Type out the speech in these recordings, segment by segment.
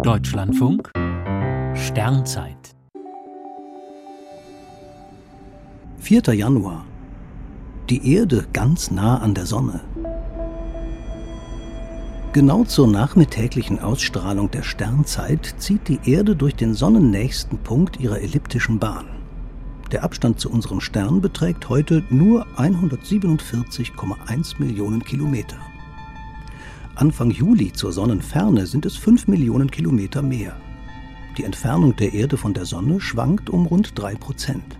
Deutschlandfunk Sternzeit 4. Januar Die Erde ganz nah an der Sonne. Genau zur nachmittäglichen Ausstrahlung der Sternzeit zieht die Erde durch den sonnennächsten Punkt ihrer elliptischen Bahn. Der Abstand zu unserem Stern beträgt heute nur 147,1 Millionen Kilometer. Anfang Juli zur Sonnenferne sind es 5 Millionen Kilometer mehr. Die Entfernung der Erde von der Sonne schwankt um rund 3 Prozent.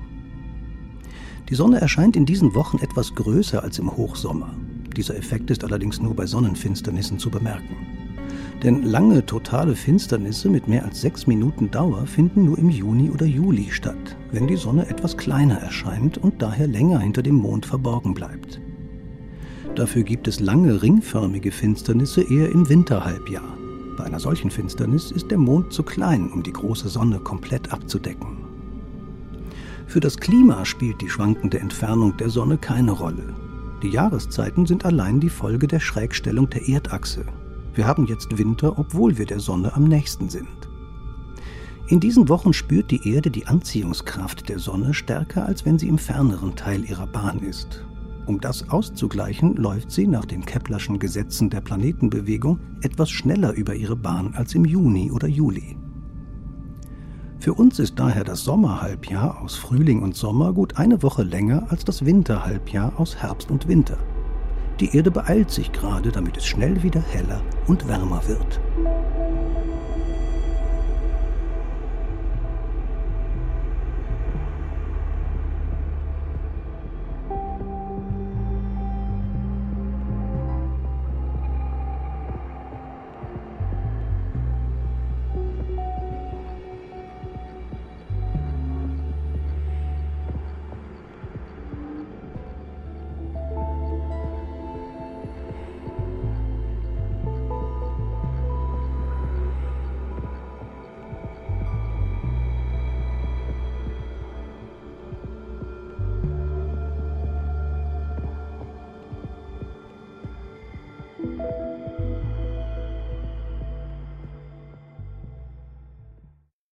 Die Sonne erscheint in diesen Wochen etwas größer als im Hochsommer. Dieser Effekt ist allerdings nur bei Sonnenfinsternissen zu bemerken. Denn lange totale Finsternisse mit mehr als sechs Minuten Dauer finden nur im Juni oder Juli statt, wenn die Sonne etwas kleiner erscheint und daher länger hinter dem Mond verborgen bleibt. Dafür gibt es lange ringförmige Finsternisse eher im Winterhalbjahr. Bei einer solchen Finsternis ist der Mond zu klein, um die große Sonne komplett abzudecken. Für das Klima spielt die schwankende Entfernung der Sonne keine Rolle. Die Jahreszeiten sind allein die Folge der Schrägstellung der Erdachse. Wir haben jetzt Winter, obwohl wir der Sonne am nächsten sind. In diesen Wochen spürt die Erde die Anziehungskraft der Sonne stärker, als wenn sie im ferneren Teil ihrer Bahn ist. Um das auszugleichen, läuft sie nach den Keplerschen Gesetzen der Planetenbewegung etwas schneller über ihre Bahn als im Juni oder Juli. Für uns ist daher das Sommerhalbjahr aus Frühling und Sommer gut eine Woche länger als das Winterhalbjahr aus Herbst und Winter. Die Erde beeilt sich gerade, damit es schnell wieder heller und wärmer wird.